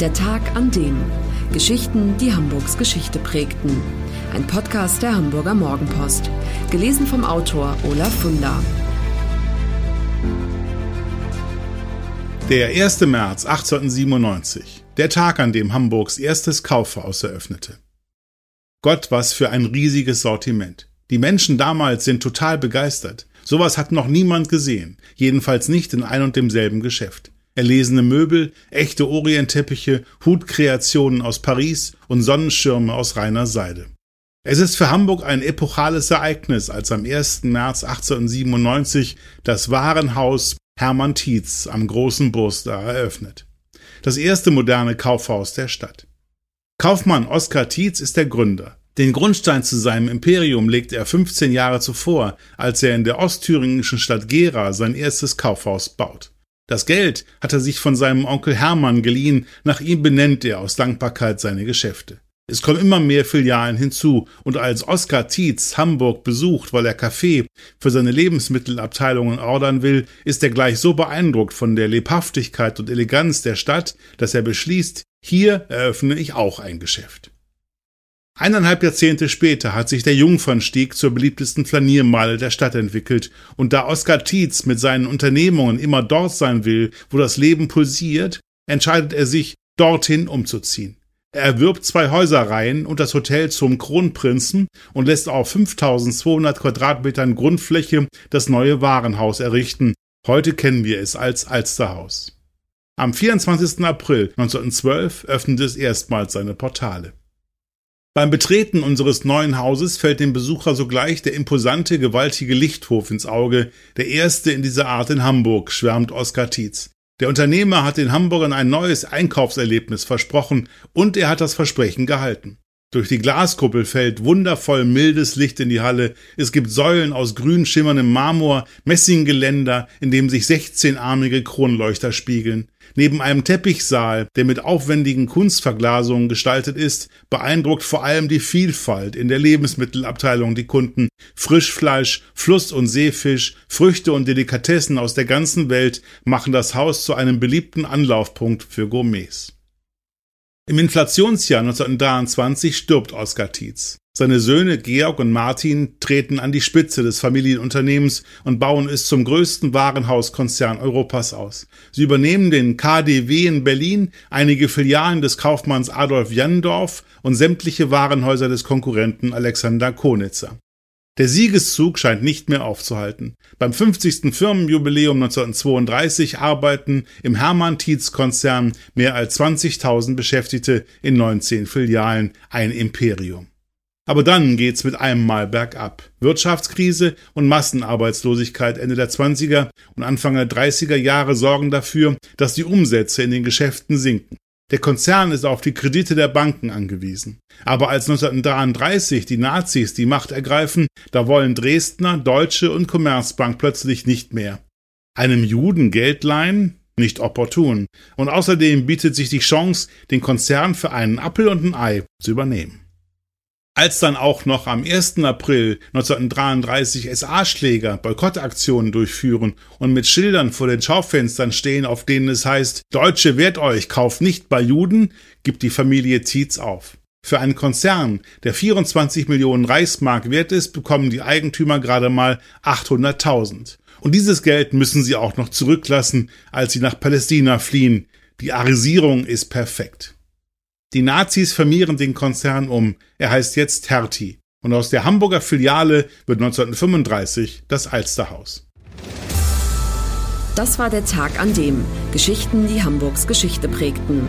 Der Tag an dem. Geschichten, die Hamburgs Geschichte prägten. Ein Podcast der Hamburger Morgenpost. Gelesen vom Autor Olaf Funder. Der 1. März 1897. Der Tag, an dem Hamburgs erstes Kaufhaus eröffnete. Gott, was für ein riesiges Sortiment. Die Menschen damals sind total begeistert. Sowas hat noch niemand gesehen, jedenfalls nicht in ein und demselben Geschäft. Erlesene Möbel, echte Orientteppiche, Hutkreationen aus Paris und Sonnenschirme aus reiner Seide. Es ist für Hamburg ein epochales Ereignis, als am 1. März 1897 das Warenhaus Hermann Tietz am Großen Burster eröffnet. Das erste moderne Kaufhaus der Stadt. Kaufmann Oskar Tietz ist der Gründer. Den Grundstein zu seinem Imperium legte er 15 Jahre zuvor, als er in der ostthüringischen Stadt Gera sein erstes Kaufhaus baut. Das Geld hat er sich von seinem Onkel Hermann geliehen, nach ihm benennt er aus Dankbarkeit seine Geschäfte. Es kommen immer mehr Filialen hinzu, und als Oskar Tietz Hamburg besucht, weil er Kaffee für seine Lebensmittelabteilungen ordern will, ist er gleich so beeindruckt von der Lebhaftigkeit und Eleganz der Stadt, dass er beschließt, hier eröffne ich auch ein Geschäft. Eineinhalb Jahrzehnte später hat sich der Jungfernstieg zur beliebtesten Flaniermeile der Stadt entwickelt, und da Oskar Tietz mit seinen Unternehmungen immer dort sein will, wo das Leben pulsiert, entscheidet er sich, dorthin umzuziehen. Er erwirbt zwei Häuserreihen und das Hotel zum Kronprinzen und lässt auf 5200 Quadratmetern Grundfläche das neue Warenhaus errichten. Heute kennen wir es als Alsterhaus. Am 24. April 1912 öffnet es erstmals seine Portale. Beim Betreten unseres neuen Hauses fällt dem Besucher sogleich der imposante, gewaltige Lichthof ins Auge, der erste in dieser Art in Hamburg, schwärmt Oskar Tietz. Der Unternehmer hat den Hamburgern ein neues Einkaufserlebnis versprochen und er hat das Versprechen gehalten. Durch die Glaskuppel fällt wundervoll mildes Licht in die Halle. Es gibt Säulen aus grün schimmerndem Marmor, Messinggeländer, in dem sich 16-armige Kronleuchter spiegeln. Neben einem Teppichsaal, der mit aufwendigen Kunstverglasungen gestaltet ist, beeindruckt vor allem die Vielfalt in der Lebensmittelabteilung die Kunden. Frischfleisch, Fluss- und Seefisch, Früchte und Delikatessen aus der ganzen Welt machen das Haus zu einem beliebten Anlaufpunkt für Gourmets. Im Inflationsjahr 1923 stirbt Oskar Tietz. Seine Söhne Georg und Martin treten an die Spitze des Familienunternehmens und bauen es zum größten Warenhauskonzern Europas aus. Sie übernehmen den KDW in Berlin, einige Filialen des Kaufmanns Adolf Jandorf und sämtliche Warenhäuser des Konkurrenten Alexander Konitzer. Der Siegeszug scheint nicht mehr aufzuhalten. Beim 50. Firmenjubiläum 1932 arbeiten im Hermann-Tietz-Konzern mehr als 20.000 Beschäftigte in 19 Filialen, ein Imperium. Aber dann geht's mit einem Mal bergab. Wirtschaftskrise und Massenarbeitslosigkeit Ende der 20er und Anfang der 30er Jahre sorgen dafür, dass die Umsätze in den Geschäften sinken. Der Konzern ist auf die Kredite der Banken angewiesen. Aber als 1933 die Nazis die Macht ergreifen, da wollen Dresdner, Deutsche und Commerzbank plötzlich nicht mehr. Einem Juden Geld leihen? Nicht opportun. Und außerdem bietet sich die Chance, den Konzern für einen Appel und ein Ei zu übernehmen. Als dann auch noch am 1. April 1933 SA-Schläger Boykottaktionen durchführen und mit Schildern vor den Schaufenstern stehen, auf denen es heißt, Deutsche wehrt euch, kauft nicht bei Juden, gibt die Familie Tietz auf. Für einen Konzern, der 24 Millionen Reichsmark wert ist, bekommen die Eigentümer gerade mal 800.000. Und dieses Geld müssen sie auch noch zurücklassen, als sie nach Palästina fliehen. Die Arisierung ist perfekt. Die Nazis firmieren den Konzern um. Er heißt jetzt Hertie. Und aus der Hamburger Filiale wird 1935 das Alsterhaus. Das war der Tag an dem Geschichten, die Hamburgs Geschichte prägten.